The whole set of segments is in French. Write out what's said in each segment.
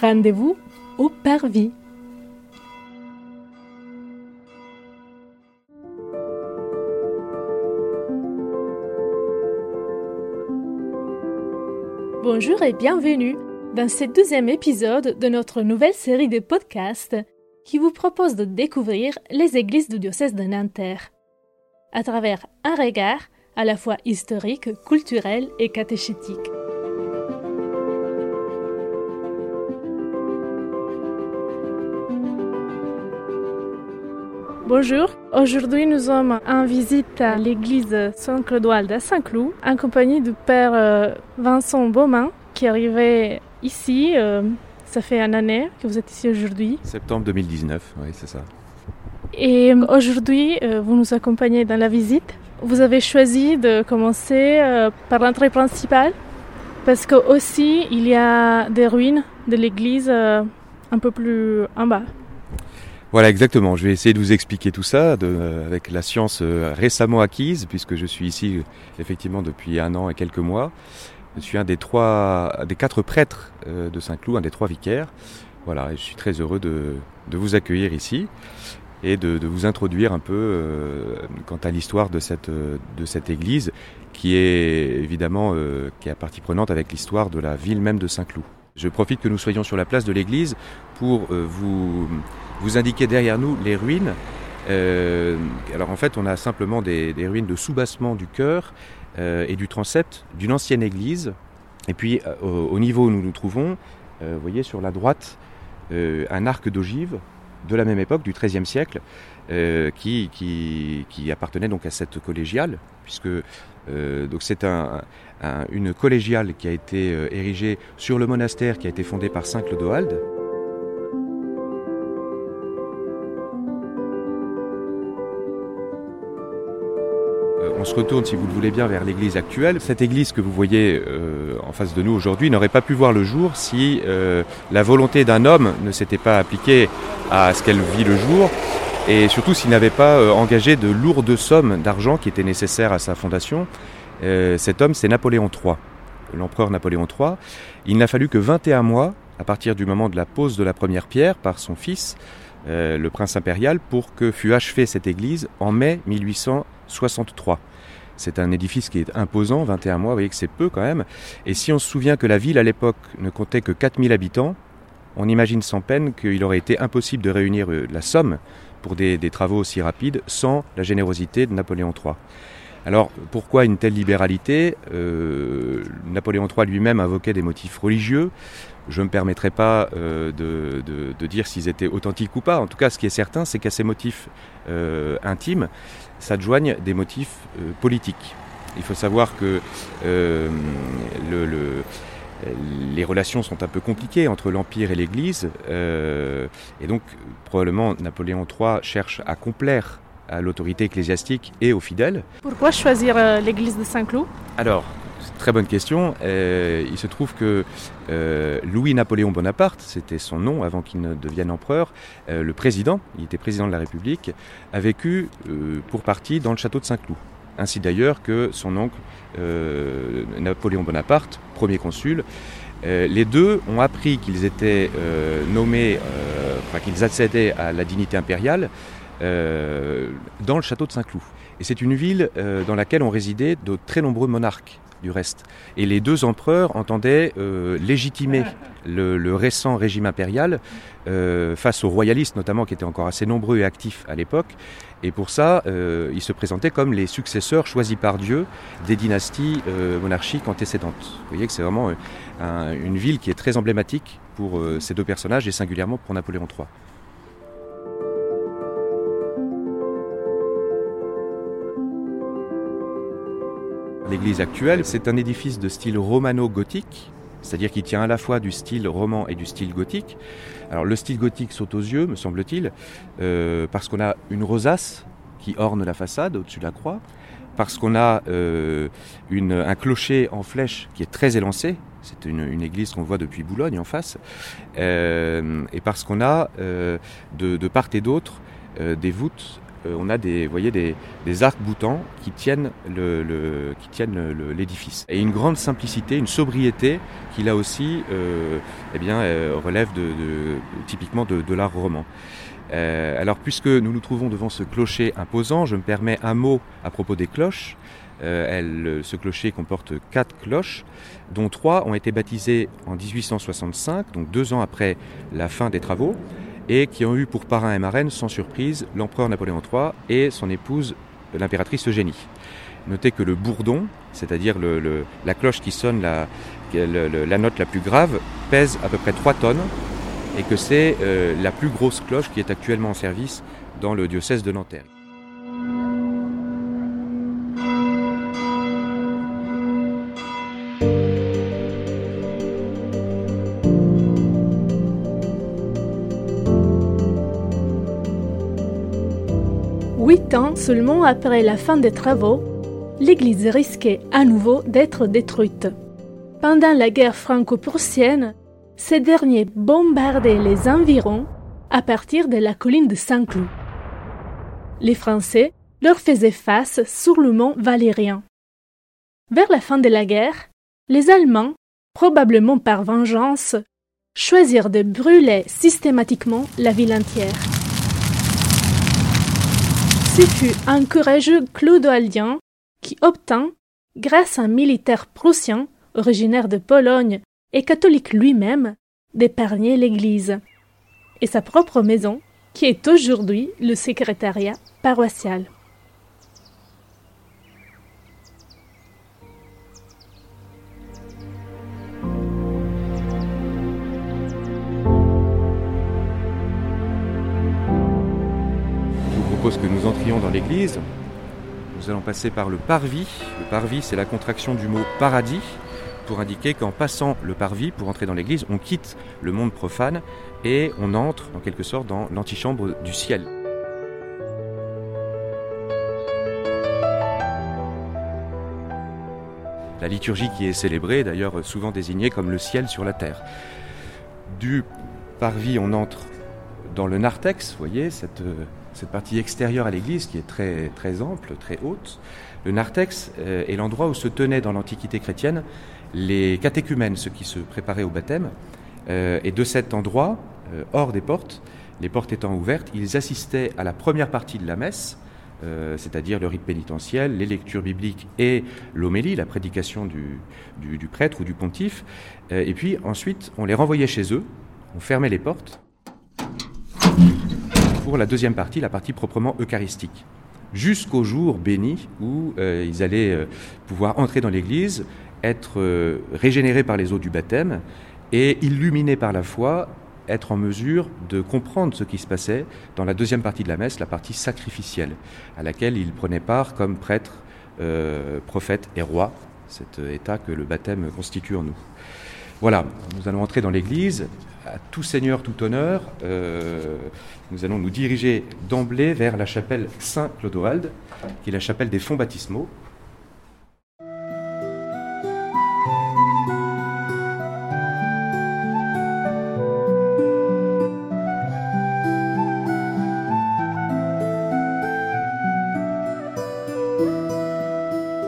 Rendez-vous au Parvis. Bonjour et bienvenue dans ce deuxième épisode de notre nouvelle série de podcasts qui vous propose de découvrir les églises du diocèse de Nanterre à travers un regard à la fois historique, culturel et catéchétique. Bonjour, aujourd'hui nous sommes en visite à l'église Saint-Clodoald à Saint-Cloud, en compagnie du père euh, Vincent Beaumain, qui est arrivé ici. Euh, ça fait une année que vous êtes ici aujourd'hui. Septembre 2019, oui, c'est ça. Et euh, aujourd'hui, vous nous accompagnez dans la visite. Vous avez choisi de commencer par l'entrée principale parce que aussi il y a des ruines de l'église un peu plus en bas. Voilà, exactement. Je vais essayer de vous expliquer tout ça de, avec la science euh, récemment acquise, puisque je suis ici euh, effectivement depuis un an et quelques mois. Je suis un des trois, des quatre prêtres euh, de Saint-Cloud, un des trois vicaires. Voilà, et je suis très heureux de, de vous accueillir ici et de, de vous introduire un peu euh, quant à l'histoire de cette, de cette église, qui est évidemment euh, qui est à partie prenante avec l'histoire de la ville même de Saint-Cloud. Je profite que nous soyons sur la place de l'église pour euh, vous, vous indiquer derrière nous les ruines. Euh, alors en fait, on a simplement des, ruines de soubassement du chœur euh, et du transept d'une ancienne église. Et puis euh, au, au, niveau où nous nous trouvons, vous voyez sur la droite un arc d'ogive de la même époque, du XIIIe siècle, qui, qui, appartenait donc à cette collégiale, puisque donc c'est un, un, une collégiale qui a été érigée sur le monastère qui a été fondé par Saint Clodoald. On se retourne, si vous le voulez bien, vers l'église actuelle. Cette église que vous voyez euh, en face de nous aujourd'hui n'aurait pas pu voir le jour si euh, la volonté d'un homme ne s'était pas appliquée à ce qu'elle vit le jour et surtout s'il n'avait pas euh, engagé de lourdes sommes d'argent qui étaient nécessaires à sa fondation. Cet homme, c'est Napoléon III, l'empereur Napoléon III. Il n'a fallu que 21 mois, à partir du moment de la pose de la première pierre par son fils, le prince impérial, pour que fût achevée cette église en mai 1863. C'est un édifice qui est imposant, 21 mois, vous voyez que c'est peu quand même. Et si on se souvient que la ville à l'époque ne comptait que 4000 habitants, on imagine sans peine qu'il aurait été impossible de réunir euh, la somme pour des, des travaux aussi rapides sans la générosité de Napoléon III. Alors pourquoi une telle libéralité? Euh, Napoléon III lui-même invoquait des motifs religieux. Je ne me permettrai pas euh, de, dire s'ils étaient authentiques ou pas. En tout cas, ce qui est certain, c'est qu'à ces motifs euh, intimes s'adjoignent des motifs politiques. Il faut savoir que le, le, les relations sont un peu compliquées entre l'Empire et l'Église. Et donc, probablement, Napoléon III cherche à complaire à l'autorité ecclésiastique et aux fidèles. Pourquoi choisir euh, l'église de Saint-Cloud? Alors, très bonne question. Euh, il se trouve que euh, Louis-Napoléon Bonaparte, c'était son nom avant qu'il ne devienne empereur, euh, le président, il était président de la République, a vécu pour partie dans le château de Saint-Cloud. Ainsi d'ailleurs que son oncle Napoléon Bonaparte, premier consul, les deux ont appris qu'ils étaient nommés, enfin qu'ils accédaient à la dignité impériale euh, dans le château de Saint-Cloud. Et c'est une ville euh, dans laquelle ont résidé de très nombreux monarques du reste. Et les deux empereurs entendaient euh, légitimer le, récent régime impérial face aux royalistes notamment qui étaient encore assez nombreux et actifs à l'époque. Et pour ça, ils se présentaient comme les successeurs choisis par Dieu des dynasties monarchiques antécédentes. Vous voyez que c'est vraiment un, une ville qui est très emblématique pour ces deux personnages et singulièrement pour Napoléon III. L'église actuelle, c'est un édifice de style romano-gothique, c'est-à-dire qu'il tient à la fois du style roman et du style gothique. Alors le style gothique saute aux yeux, me semble-t-il, euh, parce qu'on a une rosace qui orne la façade au-dessus de la croix, parce qu'on a euh, un clocher en flèche qui est très élancé, c'est une, église qu'on voit depuis Boulogne en face, euh, et parce qu'on a de, part et d'autre des voûtes on a des, voyez, des, arcs boutants qui tiennent l'édifice. Et une grande simplicité, une sobriété qui là aussi, euh, eh bien, relève de, typiquement de, l'art roman. alors puisque nous nous trouvons devant ce clocher imposant, je me permets un mot à propos des cloches. ce clocher comporte quatre cloches, dont trois ont été baptisées en 1865, donc deux ans après la fin des travaux et qui ont eu pour parrain et marraine, sans surprise, l'empereur Napoléon III et son épouse, l'impératrice Eugénie. Notez que le bourdon, c'est-à-dire la cloche qui sonne la, note la plus grave, pèse à peu près 3 tonnes et que c'est euh, la plus grosse cloche qui est actuellement en service dans le diocèse de Nanterre. Seulement après la fin des travaux, l'église risquait à nouveau d'être détruite. Pendant la guerre franco-prussienne, ces derniers bombardaient les environs à partir de la colline de Saint-Cloud. Les Français leur faisaient face sur le mont Valérien. Vers la fin de la guerre, les Allemands, probablement par vengeance, choisirent de brûler systématiquement la ville entière. Ce fut un courageux clodoaldien qui obtint, grâce à un militaire prussien originaire de Pologne et catholique lui-même, d'épargner l'Église et sa propre maison, qui est aujourd'hui le secrétariat paroissial. Que nous entrions dans l'église. Nous allons passer par le parvis. Le parvis, c'est la contraction du mot paradis pour indiquer qu'en passant le parvis pour entrer dans l'église, on quitte le monde profane et on entre en quelque sorte dans l'antichambre du ciel. La liturgie qui est célébrée, d'ailleurs souvent désignée comme le ciel sur la terre. Du parvis, on entre dans le narthex, vous voyez, cette cette partie extérieure à l'église qui est très, très ample, très haute. Le narthex euh, est l'endroit où se tenaient dans l'Antiquité chrétienne les catéchumènes, ceux qui se préparaient au baptême. Euh, et de cet endroit, euh, hors des portes, les portes étant ouvertes, ils assistaient à la première partie de la messe, c'est-à-dire le rite pénitentiel, les lectures bibliques et l'homélie, la prédication du, du, prêtre ou du pontife. et puis ensuite, on les renvoyait chez eux, on fermait les portes pour la deuxième partie, la partie proprement eucharistique. Jusqu'au jour béni où euh, ils allaient euh, pouvoir entrer dans l'Église, être euh, régénérés par les eaux du baptême et illuminés par la foi, être en mesure de comprendre ce qui se passait dans la deuxième partie de la messe, la partie sacrificielle, à laquelle ils prenaient part comme prêtres, prophètes et rois, cet état que le baptême constitue en nous. Voilà, nous allons entrer dans l'église à tout seigneur, tout honneur, euh, nous allons nous diriger d'emblée vers la chapelle Saint-Clodoald, qui est la chapelle des fonds baptismaux.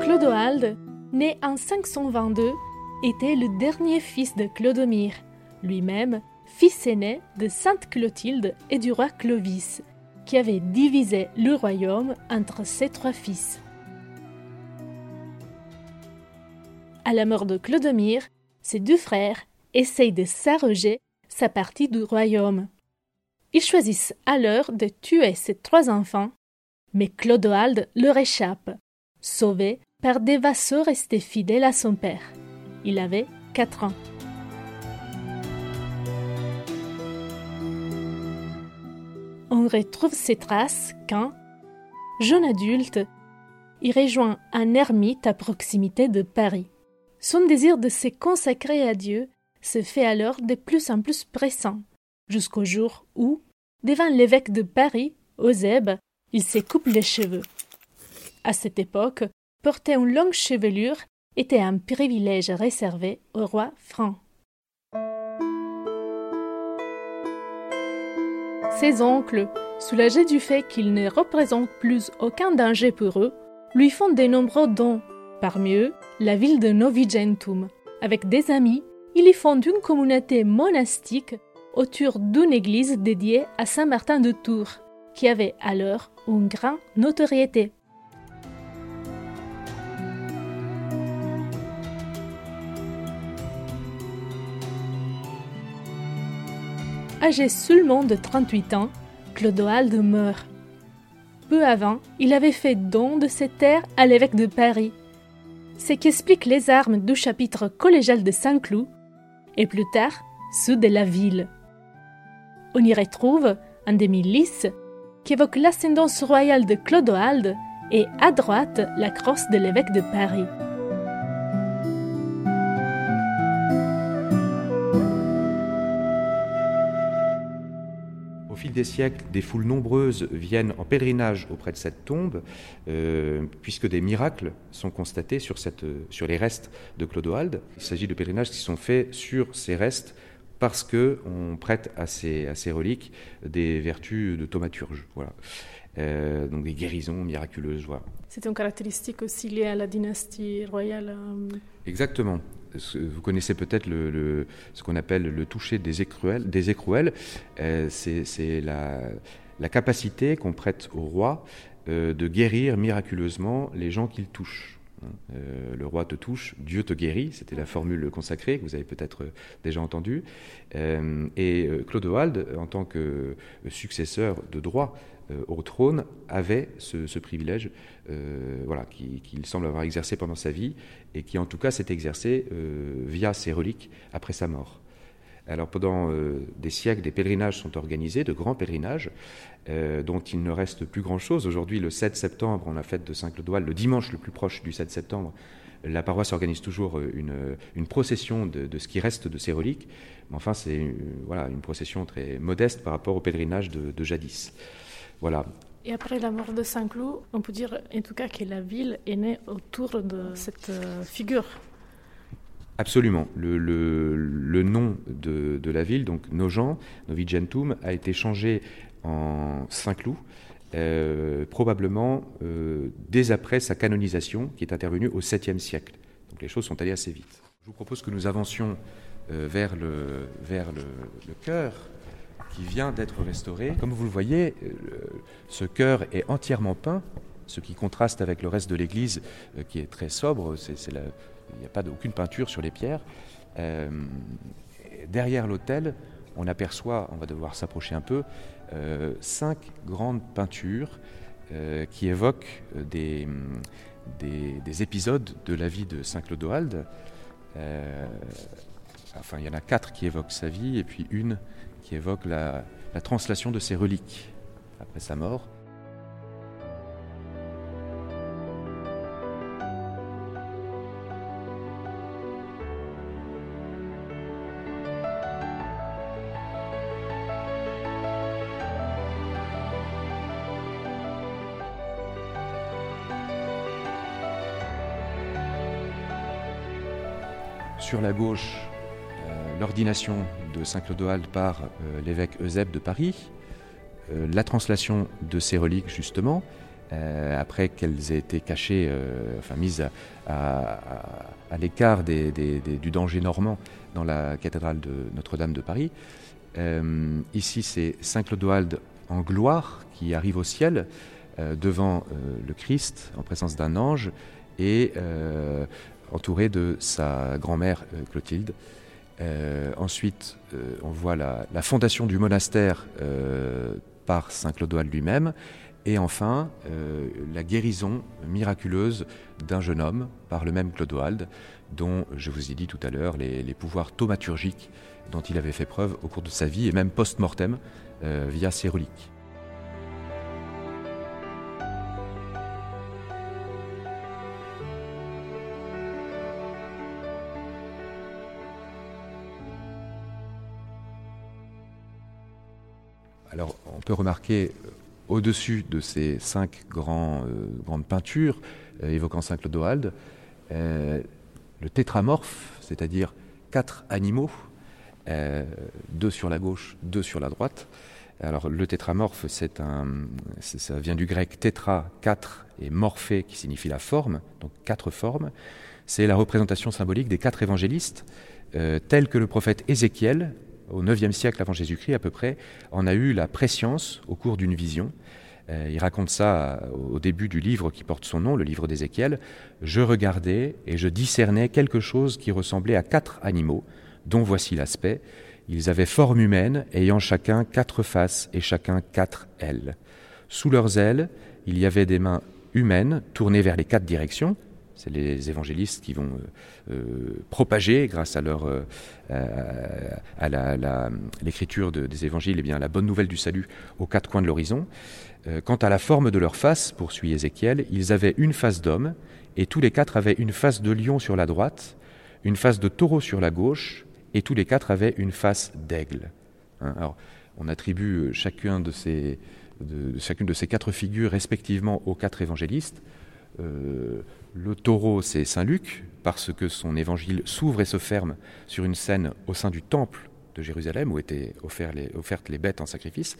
Clodoald, né en 522, était le dernier fils de Clodomir, lui-même fils aîné de Sainte Clotilde et du roi Clovis, qui avait divisé le royaume entre ses trois fils. À la mort de Clodomir, ses deux frères essayent de s'arroger sa partie du royaume. Ils choisissent alors de tuer ses trois enfants, mais Clodoald leur échappe, sauvé par des vassaux restés fidèles à son père. Il avait quatre ans. Retrouve ses traces quand, jeune adulte, il rejoint un ermite à proximité de Paris. Son désir de se consacrer à Dieu se fait alors de plus en plus pressant, jusqu'au jour où, devant l'évêque de Paris, Eusèbe, il se coupe les cheveux. À cette époque, porter une longue chevelure était un privilège réservé au roi franc. Ses oncles, soulagés du fait qu'il ne représente plus aucun danger pour eux, lui font de nombreux dons, parmi eux la ville de Novigentum. Avec des amis, il y fonde une communauté monastique autour d'une église dédiée à Saint Martin de Tours, qui avait alors une grande notoriété. Âgé seulement de 38 ans, Clodoald meurt. Peu avant, il avait fait don de ses terres à l'évêque de Paris. C'est qu'expliquent les armes du chapitre collégial de Saint-Cloud, et plus tard, ceux de la ville. On y retrouve un demi-lys qui évoque l'ascendance royale de Clodoald et à droite la crosse de l'évêque de Paris. Des siècles, des foules nombreuses viennent en pèlerinage auprès de cette tombe, euh, puisque des miracles sont constatés sur, cette, sur les restes de Clodoald. Il s'agit de pèlerinages qui sont faits sur ces restes parce qu'on prête à ces, à ces reliques des vertus de thaumaturge. Voilà. Euh, donc des guérisons miraculeuses. Voilà. C'est une caractéristique aussi liée à la dynastie royale. Euh, Exactement vous connaissez peut-être ce qu'on appelle le toucher des écrouelles. Des. Euh, c'est la, capacité qu'on prête au roi euh, de guérir miraculeusement les gens qu'il touche. Euh, le roi te touche, Dieu te guérit, c'était la formule consacrée que vous avez peut-être déjà entendue. et Clodoald, en tant que successeur de droit au trône avait ce, privilège euh, voilà, qu'il semble avoir exercé pendant sa vie et qui en tout cas s'est exercé euh, via ses reliques après sa mort. Alors pendant des siècles, des pèlerinages sont organisés, de grands pèlerinages, dont il ne reste plus grand-chose. Aujourd'hui, le 7 septembre, on a fête de Saint-Clodoald, le dimanche le plus proche du 7 septembre, la paroisse organise toujours une, procession de, ce qui reste de ses reliques. Mais enfin, c'est voilà, une procession très modeste par rapport au pèlerinage de jadis. Voilà. Et après la mort de Saint-Cloud, on peut dire en tout cas que la ville est née autour de cette euh, figure. Absolument. Le, le, nom de, de, la ville, donc Nogent, Novigentum, a été changé en Saint-Cloud, euh, probablement euh, dès après sa canonisation, qui est intervenue au 7e siècle. Donc les choses sont allées assez vite. Je vous propose que nous avancions vers le, vers le, le cœur qui vient d'être restauré. Comme vous le voyez, euh, ce chœur est entièrement peint, ce qui contraste avec le reste de l'église euh, qui est très sobre. il n'y a pas aucune peinture sur les pierres. Euh, derrière l'autel, on aperçoit, on va devoir s'approcher un peu, cinq grandes peintures qui évoquent des, des, épisodes de la vie de Saint Clodoald. enfin, il y en a quatre qui évoquent sa vie et puis une qui évoque la, translation de ses reliques après sa mort. Sur la gauche, euh, l'ordination de Saint-Clodoald par euh, l'évêque Eusèbe de Paris, euh, la translation de ces reliques justement, euh, après qu'elles aient été cachées, enfin mises à, l'écart du danger normand dans la cathédrale de Notre-Dame de Paris. ici, c'est Saint Clodoald en gloire qui arrive au ciel devant le Christ en présence d'un ange et entouré de sa grand-mère Clotilde. Euh, ensuite, euh, on voit la, fondation du monastère euh, par Saint Clodoald lui-même. Et enfin, la guérison miraculeuse d'un jeune homme par le même Clodoald, dont je vous ai dit tout à l'heure les, les, pouvoirs thaumaturgiques dont il avait fait preuve au cours de sa vie et même post-mortem via ses reliques. Peut remarquer euh, au-dessus de ces cinq euh, grandes peintures euh, évoquant Saint Clodoald, le tétramorphe, c'est-à-dire quatre animaux, deux sur la gauche, deux sur la droite, Alors le tétramorphe, c'est ça vient du grec tétra, quatre, et morphé, qui signifie la forme, donc quatre formes. C'est la représentation symbolique des quatre évangélistes, tels que le prophète Ézéchiel, au IXe siècle avant Jésus-Christ à peu près, en a eu la préscience au cours d'une vision. Euh, il raconte ça au début du livre qui porte son nom, le livre d'Ézéchiel. Je regardais et je discernais quelque chose qui ressemblait à quatre animaux, dont voici l'aspect. Ils avaient forme humaine, ayant chacun quatre faces et chacun quatre ailes. Sous leurs ailes, il y avait des mains humaines tournées vers les quatre directions, c'est les évangélistes qui vont euh, euh, propager, grâce à leur euh, à l'écriture des évangiles, eh bien la bonne nouvelle du salut aux quatre coins de l'horizon. quant à la forme de leur face, poursuit Ézéchiel, ils avaient une face d'homme, et tous les quatre avaient une face de lion sur la droite, une face de taureau sur la gauche, et tous les quatre avaient une face d'aigle. Hein, alors, on attribue chacun de ces, chacune de ces quatre figures respectivement aux quatre évangélistes. Euh, le taureau, c'est Saint Luc, parce que son évangile s'ouvre et se ferme sur une scène au sein du temple de Jérusalem, où étaient offertes les bêtes en sacrifice.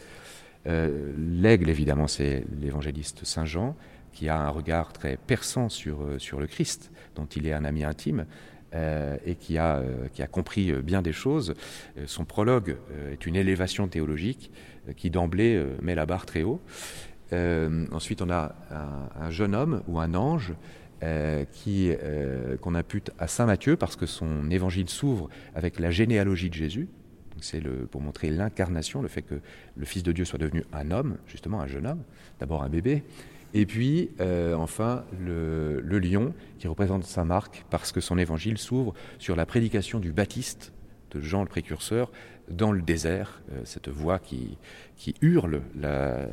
Euh, l'aigle, évidemment, c'est l'évangéliste Saint Jean, qui a un regard très perçant sur, euh, le Christ, dont il est un ami intime. et qui a compris bien des choses. son prologue est une élévation théologique qui d'emblée met la barre très haut. Euh, ensuite, on a un, jeune homme ou un ange euh, euh, qu'on impute à saint Matthieu parce que son évangile s'ouvre avec la généalogie de Jésus. C'est pour montrer l'incarnation, le fait que le Fils de Dieu soit devenu un homme, justement un jeune homme, d'abord un bébé, et puis enfin le, le, lion qui représente saint Marc parce que son évangile s'ouvre sur la prédication du Baptiste de Jean le précurseur dans le désert, cette voix qui, qui hurle la,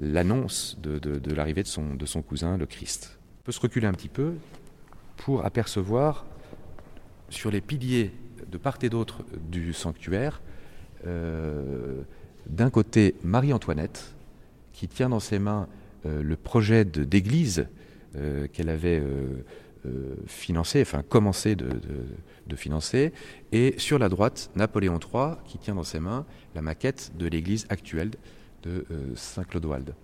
l'annonce de, l'arrivée de son, cousin, le Christ. On peut se reculer un petit peu pour apercevoir sur les piliers de part et d'autre du sanctuaire, euh, d'un côté Marie-Antoinette, qui tient dans ses mains euh, le projet d'église euh, qu'elle avait financé, enfin commencé de, financer, et sur la droite, Napoléon III, qui tient dans ses mains la maquette de l'église actuelle de euh, Saint-Clodoald.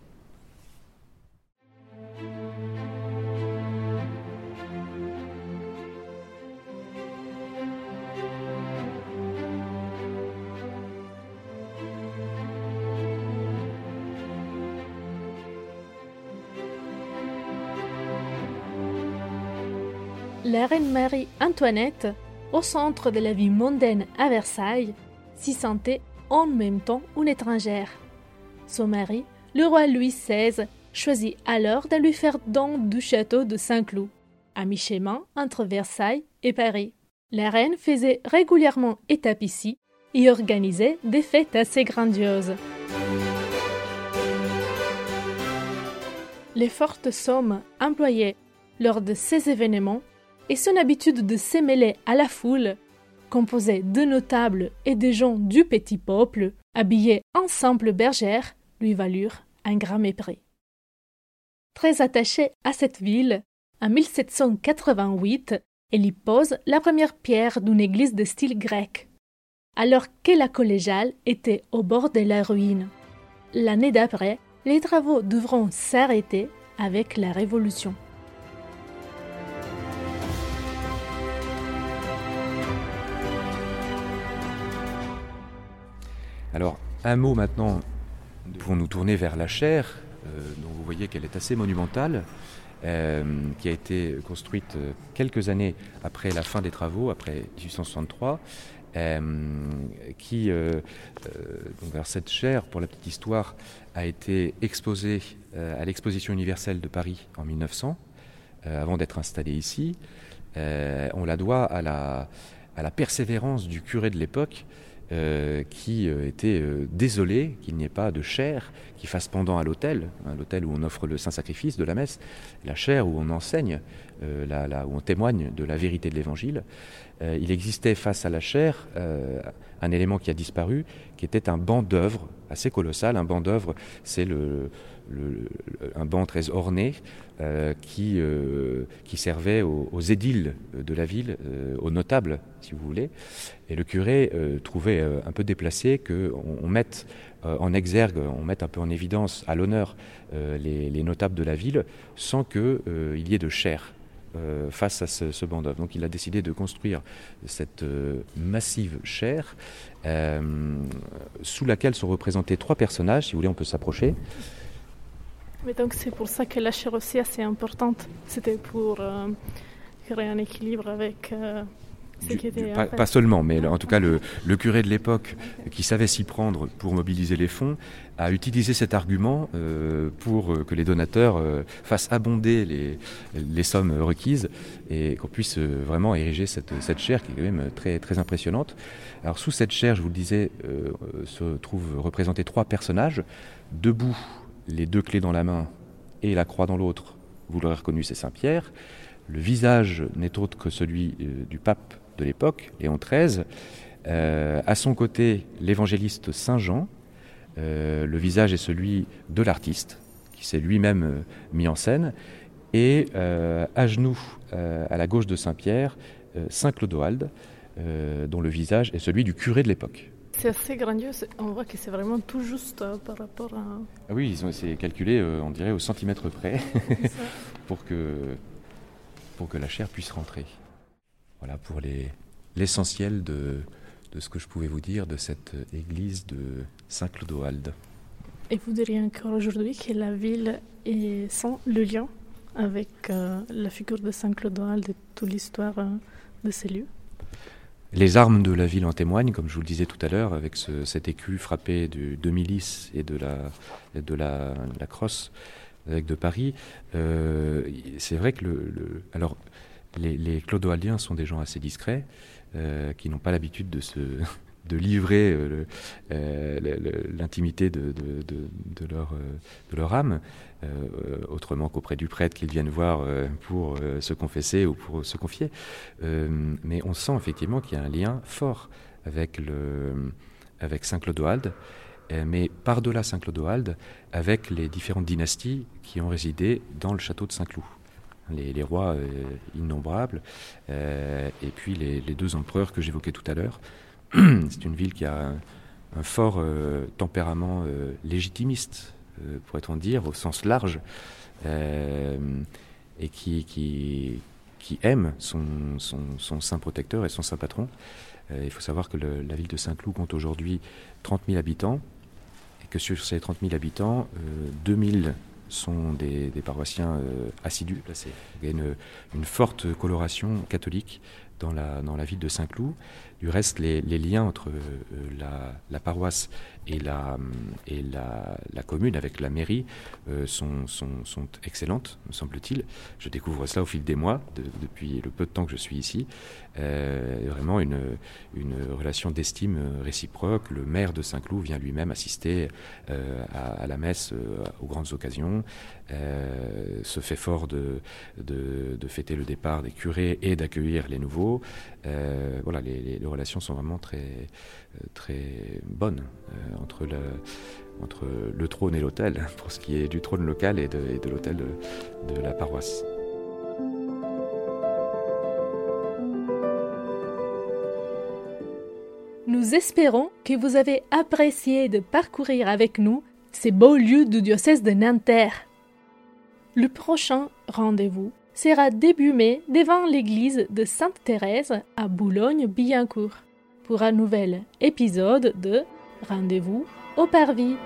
La reine Marie-Antoinette, au centre de la vie mondaine à Versailles, s'y sentait en même temps une étrangère. Son mari, le roi Louis XVI, choisit alors de lui faire don du château de Saint-Cloud, à mi-chemin entre Versailles et Paris. La reine faisait régulièrement étape ici et organisait des fêtes assez grandioses. Les fortes sommes employées lors de ces événements et son habitude de s'émêler à la foule, composée de notables et de gens du petit peuple, habillés en simple bergère, lui valurent un grand mépris. Très attachée à cette ville, en 1788, elle y pose la première pierre d'une église de style grec, alors que la collégiale était au bord de la ruine. L'année d'après, les travaux devront s'arrêter avec la Révolution. Alors, un mot maintenant pour nous tourner vers la chaire, euh, dont vous voyez qu'elle est assez monumentale, euh, qui a été construite euh, quelques années après la fin des travaux, après 1863. qui, cette chaire, pour la petite histoire, a été exposée à l'exposition universelle de Paris en 1900, avant d'être installée ici. on la doit à la persévérance du curé de l'époque, euh, qui euh, était euh, désolé qu'il n'y ait pas de chair qui fasse pendant à l'autel, hein, l'autel où on offre le saint sacrifice de la messe, la chair où on enseigne, où on témoigne de la vérité de l'évangile. il existait face à la chair un élément qui a disparu, qui était un banc d'œuvre assez colossal. Un banc d'œuvre, c'est le, un banc très orné qui, qui servait aux, édiles de la ville, aux notables, si vous voulez. Et le curé trouvait un peu déplacé qu'on on mette en exergue, on mette un peu en évidence, à l'honneur, les, les, notables de la ville, sans qu'il y ait de chair euh, face à ce, banc d'œuvre. Donc il a décidé de construire cette euh, massive chaire euh, sous laquelle sont représentés trois personnages. Si vous voulez, on peut s'approcher. Mais donc c'est pour ça que la chaire aussi est assez importante. C'était pour créer un équilibre avec pas, seulement, mais en tout cas le, curé de l'époque qui savait s'y prendre pour mobiliser les fonds a utilisé cet argument euh, pour euh, que les donateurs euh, fassent abonder les, les, sommes requises et qu'on puisse vraiment ériger cette, cette, chaire qui est quand même très, très impressionnante. Alors sous cette chaire, je vous le disais, se trouvent représentés trois personnages, debout, les deux clés dans la main et la croix dans l'autre. Vous l'aurez reconnu, c'est Saint Pierre. Le visage n'est autre que celui du pape de l'époque, Léon XIII. Euh, à son côté, l'évangéliste Saint Jean. Euh, le visage est celui de l'artiste, qui s'est lui-même euh, mis en scène. Et à genoux, à la gauche de Saint Pierre, Saint Clodoald, dont le visage est celui du curé de l'époque. C'est assez grandiose, on voit que c'est vraiment tout juste par rapport à... Ah oui, c'est calculé, on dirait, au centimètre près, pour, que, pour que la chair puisse rentrer. Voilà pour l'essentiel de, de, ce que je pouvais vous dire de cette église de Saint-Clodoald. Et vous diriez encore aujourd'hui que la ville est sans le lien avec euh, la figure de Saint-Clodoald et toute l'histoire euh, de ces lieux? Les armes de la ville en témoignent, comme je vous le disais tout à l'heure, avec ce, cet écu frappé du, de milice et de la, de la, la crosse avec de Paris. Euh, c'est vrai que le, le, alors les, clodoaldiens sont des gens assez discrets, euh, qui n'ont pas l'habitude de livrer euh, euh, l'intimité de, leur, âme, autrement qu'auprès du prêtre qu'ils viennent voir pour se confesser ou pour se confier. mais on sent effectivement qu'il y a un lien fort avec, avec Saint Clodoald, mais par-delà Saint Clodoald, avec les différentes dynasties qui ont résidé dans le château de Saint-Cloud les, rois euh, innombrables, euh, et puis les, deux empereurs que j'évoquais tout à l'heure. C'est une ville qui a un, fort euh, tempérament légitimiste, pourrait-on dire, au sens large, et qui, qui, qui aime son, saint protecteur et son saint patron. il faut savoir que la ville de Saint-Cloud compte aujourd'hui 30 000 habitants, et que sur ces 30 000 habitants, 2000 sont des, paroissiens euh, assidus. il y a une, forte coloration catholique dans la, ville de Saint-Cloud. Du reste, les, liens entre euh, la, paroisse et la, et la, commune avec la mairie euh, sont, sont, sont, excellentes, me semble-t-il. Je découvre cela au fil des mois, depuis le peu de temps que je suis ici. Euh, vraiment une, une relation d'estime réciproque. Le maire de Saint-Cloud vient lui-même assister à, la messe aux grandes occasions, se fait fort de, de, de, fêter le départ des curés et d'accueillir les nouveaux. voilà, les, les relations sont vraiment très, euh, très bonnes euh, entre, le, trône et l'hôtel, pour ce qui est du trône local et de, l'hôtel de, de la paroisse. Nous espérons que vous avez apprécié de parcourir avec nous ces beaux lieux du diocèse de Nanterre. Le prochain rendez-vous sera début mai devant l'église de Sainte-Thérèse à Boulogne-Billancourt pour un nouvel épisode de Rendez-vous au Parvis.